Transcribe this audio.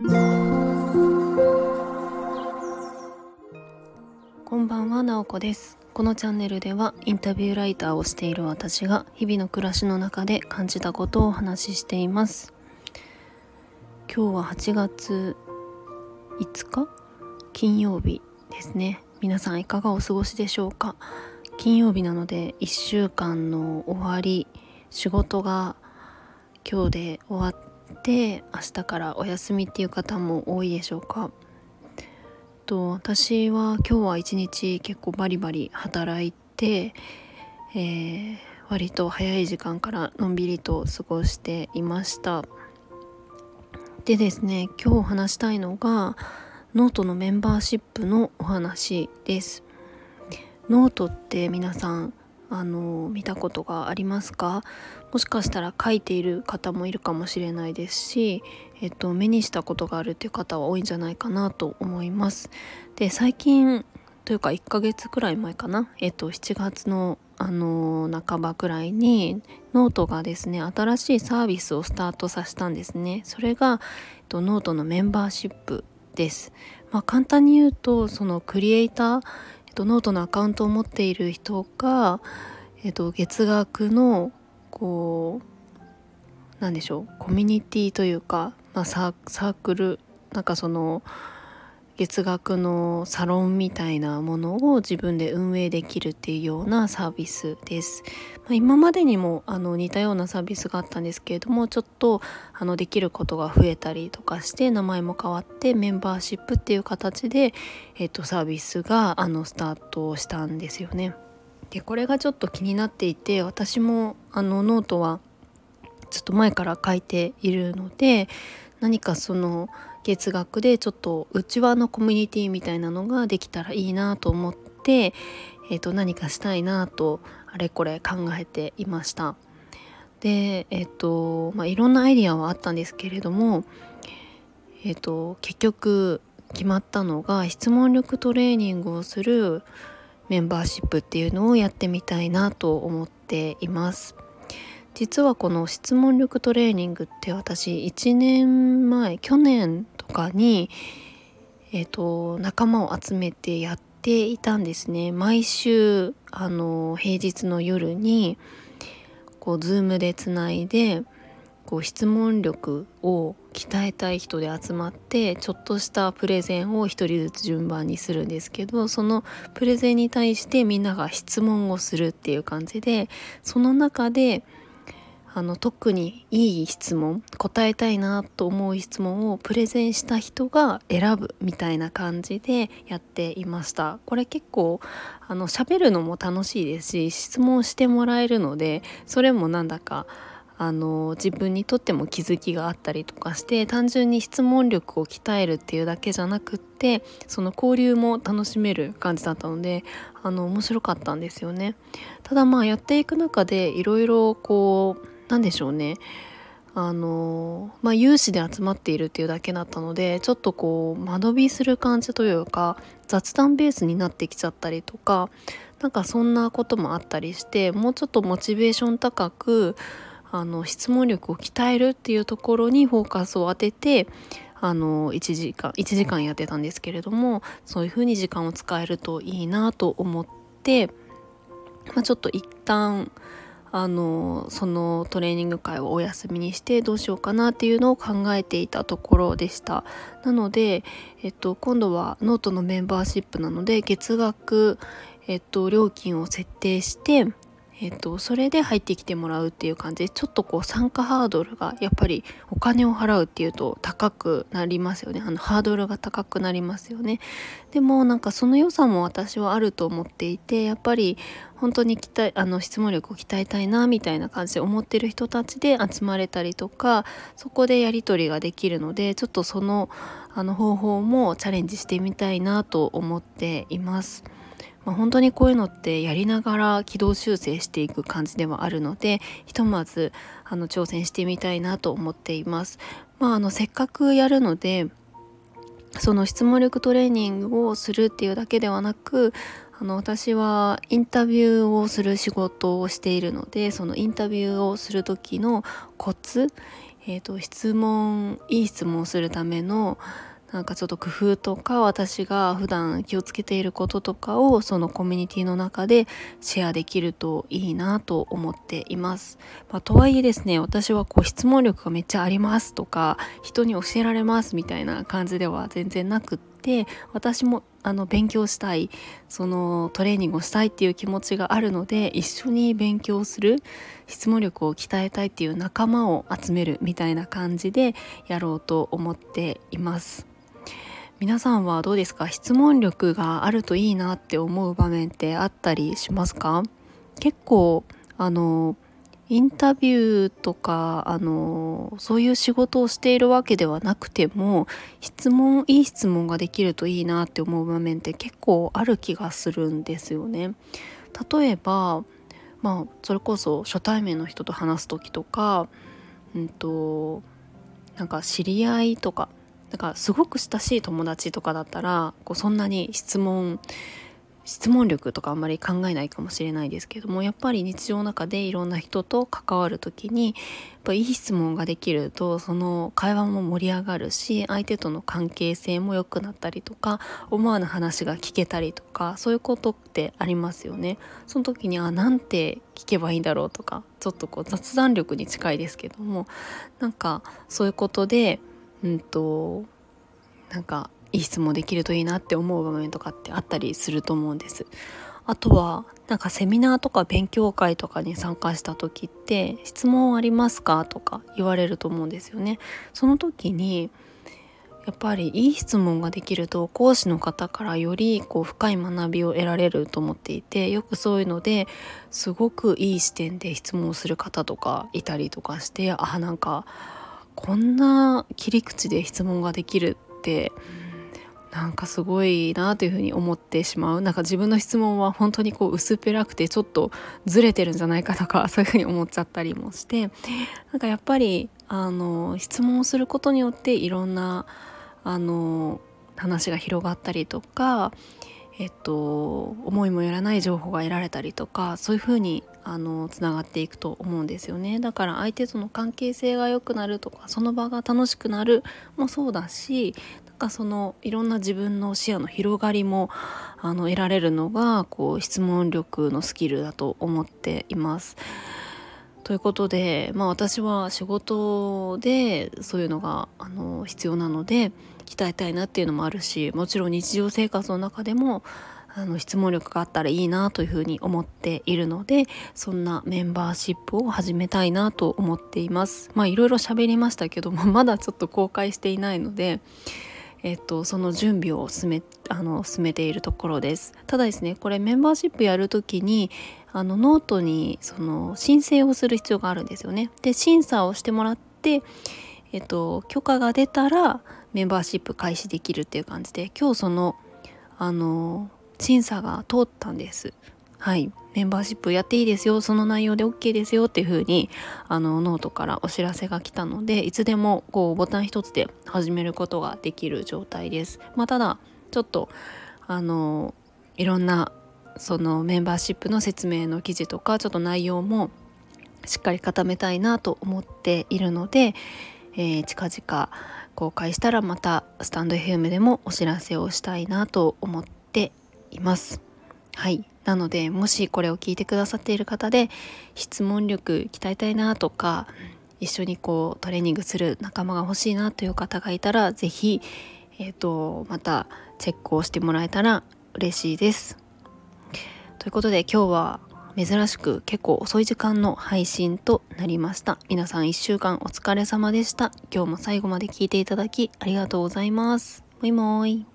こんばんは、なおこです。このチャンネルではインタビューライターをしている私が日々の暮らしの中で感じたことをお話ししています。今日は8月5日？金曜日ですね。皆さんいかがお過ごしでしょうか？金曜日なので1週間の終わり仕事が今日で終わって明日からお休みっていう方も多いでしょうか。と私は今日は一日結構バリバリ働いて、えー割と早い時間からのんびりと過ごしていました。でですね今日話したいのがノートのメンバーシップのお話です。ノートって皆さんあの見たことがありますか？もしかしたら書いている方もいるかもしれないですし、えっと、目にしたことがあるっていう方は多いんじゃないかなと思います。で最近というか1ヶ月くらい前かな、えっと、7月のあの半ばくらいにノートがですね新しいサービスをスタートさせたんですね。それが、えっと、ノートのメンバーシップです。まあ、簡単に言うとそのクリエイターえっと、ノートのアカウントを持っている人が、えっと、月額のこう何でしょうコミュニティというか、まあ、サークルなんかその月額のサロンみたいなものを自分で運営できるっていうようなサービスです。まあ、今までにもあの似たようなサービスがあったんですけれどもちょっとあのできることが増えたりとかして名前も変わってメンバーシップっていう形で、えっと、サービスがあのスタートしたんですよね。でこれがちょっと気になっていて私もあのノートはちょっと前から書いているので何かその月額でちょっと内輪のコミュニティみたいなのができたらいいなと思って、えー、と何かしたいなとあれこれ考えていました。でえっと、まあいろんなアイディアはあったんですけれどもえっ、と結局決まったのが質問力トレーニングをするメンバーシップっていうのをやってみたいなと思っています。実はこの質問力トレーニングって私1年前去年かに、えーと、仲間を集めてやっていたんですね。毎週あの平日の夜にこう Zoom でつないでこう質問力を鍛えたい人で集まってちょっとしたプレゼンを一人ずつ順番にするんですけどそのプレゼンに対してみんなが質問をするっていう感じでその中であの特にいい質問答えたいなと思う質問をプレゼンした人が選ぶみたいな感じでやっていましたこれ結構あの喋るのも楽しいですし質問してもらえるのでそれもなんだかあの自分にとっても気づきがあったりとかして単純に質問力を鍛えるっていうだけじゃなくってその交流も楽しめる感じだったのであの面白かったんですよね。ただまあやっていく中でいろいろこうなんでしょうね。あのまあ有志で集まっているっていうだけだったのでちょっとこう間延びする感じというか雑談ベースになってきちゃったりとかなんかそんなこともあったりしてもうちょっとモチベーション高くあの質問力を鍛えるっていうところにフォーカスを当ててあの1時間1時間やってたんですけれどもそういう風に時間を使えるといいなと思って、まあ、ちょっと一旦あのそのトレーニング会をお休みにしてどうしようかなっていうのを考えていたところでした。なので、えっと、今度はノートのメンバーシップなので月額、えっと、料金を設定してえっと、それで入ってきてもらうっていう感じ。でちょっとこう参加ハードルがやっぱりお金を払うっていうと高くなりますよね。あのハードルが高くなりますよね。でもなんかその良さも私はあると思っていてやっぱり本当に鍛えあの質問力を鍛えたいなみたいな感じで思ってる人たちで集まれたりとかそこでやり取りができるのでちょっとそのあの方法もチャレンジしてみたいなと思っています。まあ、本当にこういうのってやりながら軌道修正していく感じではあるのでひとまずあの挑戦してみたいなと思っています。まあ、あのせっかくやるのでその質問力トレーニングをするっていうだけではなくあの私はインタビューをする仕事をしているのでそのインタビューをする時のコツ、えーと、質問いい質問をするためのなんかちょっと工夫とか私が普段気をつけていることとかをそのコミュニティの中でシェアできるといいなと思っています。まあ、とはいえですね私はこう質問力がめっちゃありますとか人に教えられますみたいな感じでは全然なくって私もあの勉強したいそのトレーニングをしたいっていう気持ちがあるので一緒に勉強する質問力を鍛えたいっていう仲間を集めるみたいな感じでやろうと思っています。皆さんはどうですか？質問力があるといいなって思う場面ってあったりしますか？結構あのインタビューとかあのそういう仕事をしているわけではなくても質問いい質問ができるといいなって思う場面って結構ある気がするんですよね。例えばまあそれこそ初対面の人と話す時とかうんとなんか知り合いとかだからすごく親しい友達とかだったらこうそんなに質問質問力とかあんまり考えないかもしれないですけどもやっぱり日常の中でいろんな人と関わる時にやっぱいい質問ができるとその会話も盛り上がるし相手との関係性も良くなったりとか思わぬ話が聞けたりとかそういうことってありますよね。その時にあなんて聞けばいいんだろうとかちょっとこう雑談力に近いですけどもなんかそういうことでうんとなんかいい質問できるといいなって思う場面とかってあったりすると思うんです。あとはなんかセミナーとか勉強会とかに参加した時って質問ありますかとか言われると思うんですよね。その時にやっぱりいい質問ができると講師の方からよりこう深い学びを得られると思っていてよくそういうのですごくいい視点で質問する方とかいたりとかしてあなんかこんな切り口で質問ができるってなんかすごいなというふうに思ってしまう。なんか自分の質問は本当にこう薄っぺらくてちょっとずれてるんじゃないかとか そういうふうに思っちゃったりもしてなんかやっぱりあの質問をすることによっていろんなあの話が広がったりとかえっと、思いもよらない情報が得られたりとかそういうふうにあのつながっていくと思うんですよねだから相手との関係性が良くなるとかその場が楽しくなるもそうだしなんかそのいろんな自分の視野の広がりもあの得られるのがこう質問力のスキルだと思っています。ということで、まあ、私は仕事でそういうのがあの必要なので鍛えたいなっていうのもあるしもちろん日常生活の中でもあの質問力があったらいいなというふうに思っているのでそんなメンバーシップを始めたいなと思っています。まあいろいろ喋りましたけども まだちょっと公開していないのでえっと、その準備を進めあの進めているところです。ただですねこれメンバーシップやるときにあのノートにその申請をする必要があるんですよね。で審査をしてもらってえっと許可が出たらメンバーシップ開始できるっていう感じで今日そのあの審査が通ったんです。はい。メンバーシップやっていいですよ。その内容で OK ですよっていう風にあのノートからお知らせが来たのでいつでもこうボタン一つで始めることができる状態です。まあ、ただちょっとあのいろんなそのメンバーシップの説明の記事とかちょっと内容もしっかり固めたいなと思っているので、えー、近々公開したらまたスタンド FM でもお知らせをしたいなと思っています。はいなのでもしこれを聞いてくださっている方で質問力鍛えたいなとか一緒にこうトレーニングする仲間が欲しいなという方がいたら是非、えーと、またチェックをしてもらえたら嬉しいです。ということで今日は珍しく結構遅い時間の配信となりました。皆さん1週間お疲れ様でした。今日も最後まで聞いていただきありがとうございます。もいもーい。